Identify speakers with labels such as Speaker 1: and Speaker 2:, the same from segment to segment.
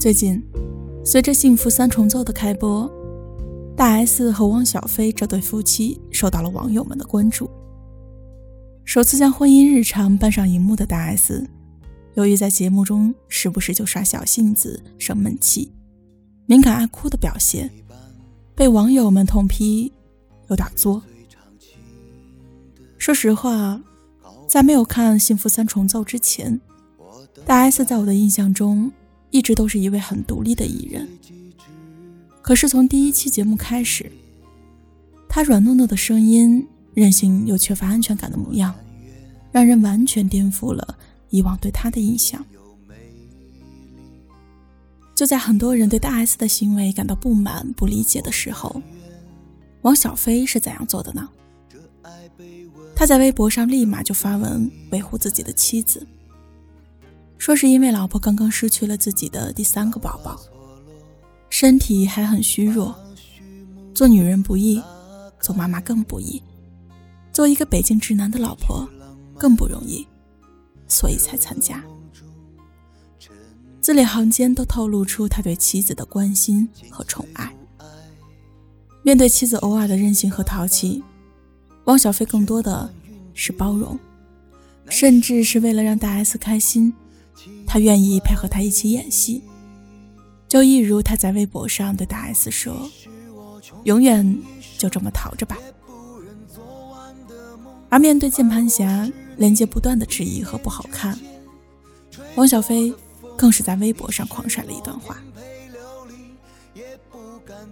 Speaker 1: 最近，随着《幸福三重奏》的开播，大 S 和汪小菲这对夫妻受到了网友们的关注。首次将婚姻日常搬上荧幕的大 S，由于在节目中时不时就耍小性子、生闷气、敏感爱哭的表现，被网友们痛批有点作。说实话，在没有看《幸福三重奏》之前，大 S 在我的印象中。一直都是一位很独立的艺人，可是从第一期节目开始，他软糯糯的声音、任性又缺乏安全感的模样，让人完全颠覆了以往对他的印象。就在很多人对大 S 的行为感到不满、不理解的时候，王小飞是怎样做的呢？他在微博上立马就发文维护自己的妻子。说是因为老婆刚刚失去了自己的第三个宝宝，身体还很虚弱，做女人不易，做妈妈更不易，做一个北京直男的老婆更不容易，所以才参加。字里行间都透露出他对妻子的关心和宠爱。面对妻子偶尔的任性和淘气，汪小菲更多的是包容，甚至是为了让大 S 开心。他愿意配合他一起演戏，就一如他在微博上对大 S 说：“永远就这么逃着吧。”而面对键盘侠连接不断的质疑和不好看，汪小菲更是在微博上狂甩了一段话。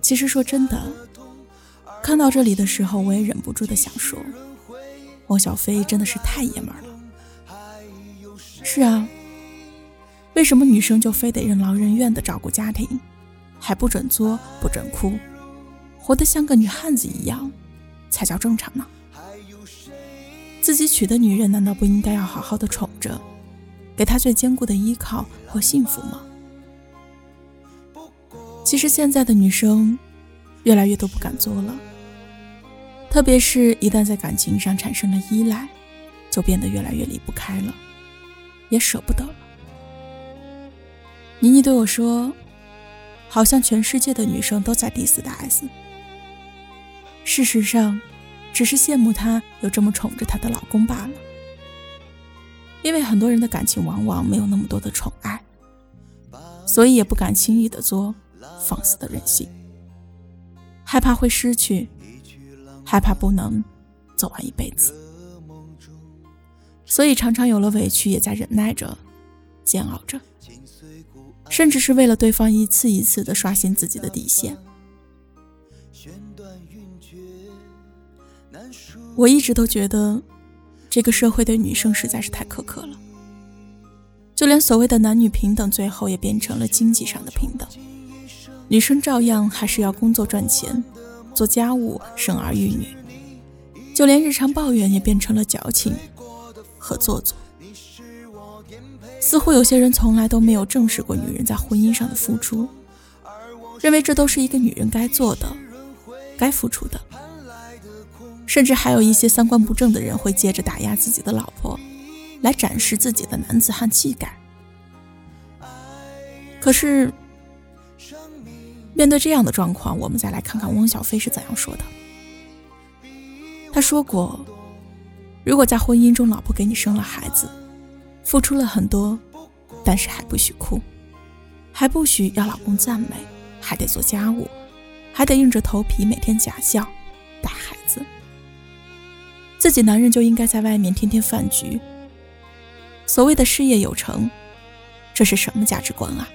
Speaker 1: 其实说真的，看到这里的时候，我也忍不住的想说，汪小菲真的是太爷们了。是啊。为什么女生就非得任劳任怨的照顾家庭，还不准作不准哭，活得像个女汉子一样，才叫正常呢？自己娶的女人难道不应该要好好的宠着，给她最坚固的依靠和幸福吗？其实现在的女生，越来越都不敢作了，特别是一旦在感情上产生了依赖，就变得越来越离不开了，也舍不得了。妮妮对我说：“好像全世界的女生都在 diss 大 S。事实上，只是羡慕她有这么宠着她的老公罢了。因为很多人的感情往往没有那么多的宠爱，所以也不敢轻易的做放肆的任性，害怕会失去，害怕不能走完一辈子，所以常常有了委屈也在忍耐着，煎熬着。”甚至是为了对方一次一次的刷新自己的底线。我一直都觉得，这个社会对女生实在是太苛刻了。就连所谓的男女平等，最后也变成了经济上的平等。女生照样还是要工作赚钱，做家务、生儿育女。就连日常抱怨也变成了矫情和做作。似乎有些人从来都没有正视过女人在婚姻上的付出，认为这都是一个女人该做的、该付出的。甚至还有一些三观不正的人会借着打压自己的老婆，来展示自己的男子汉气概。可是，面对这样的状况，我们再来看看汪小菲是怎样说的。他说过：“如果在婚姻中，老婆给你生了孩子。”付出了很多，但是还不许哭，还不许要老公赞美，还得做家务，还得硬着头皮每天假笑带孩子。自己男人就应该在外面天天饭局。所谓的事业有成，这是什么价值观啊？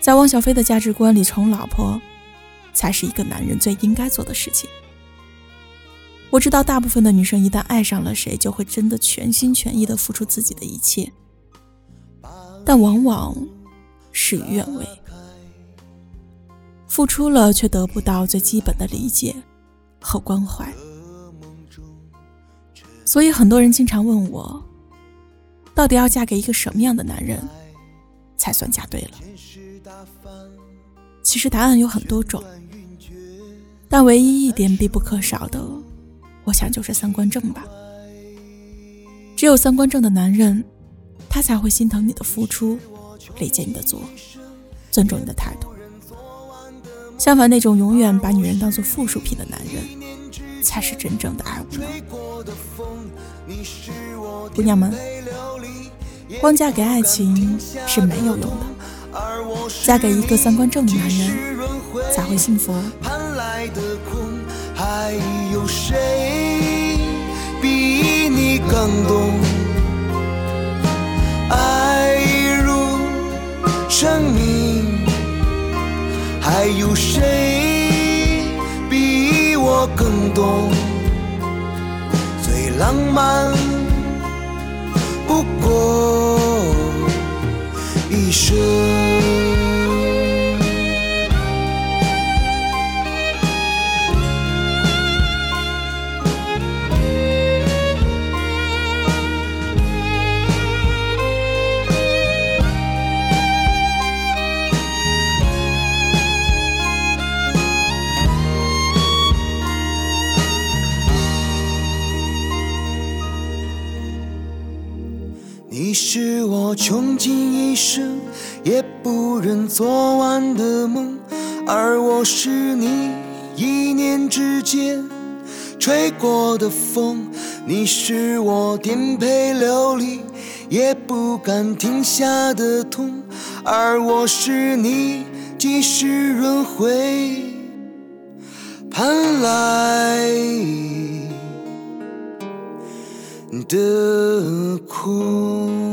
Speaker 1: 在汪小菲的价值观里，宠老婆才是一个男人最应该做的事情。我知道，大部分的女生一旦爱上了谁，就会真的全心全意的付出自己的一切，但往往事与愿违，付出了却得不到最基本的理解和关怀。所以，很多人经常问我，到底要嫁给一个什么样的男人，才算嫁对了？其实答案有很多种，但唯一一点必不可少的。我想就是三观正吧。只有三观正的男人，他才会心疼你的付出，理解你的作，尊重你的态度。相反，那种永远把女人当做附属品的男人，才是真正的爱无能。姑娘们，光嫁给爱情是没有用的，嫁给一个三观正的男人才会幸福。
Speaker 2: 还有谁比你更懂爱如生命？还有谁比我更懂？最浪漫不过一生。你是我穷尽一生也不忍做完的梦，而我是你一念之间吹过的风。你是我颠沛流离也不敢停下的痛，而我是你几世轮回盼来。的苦。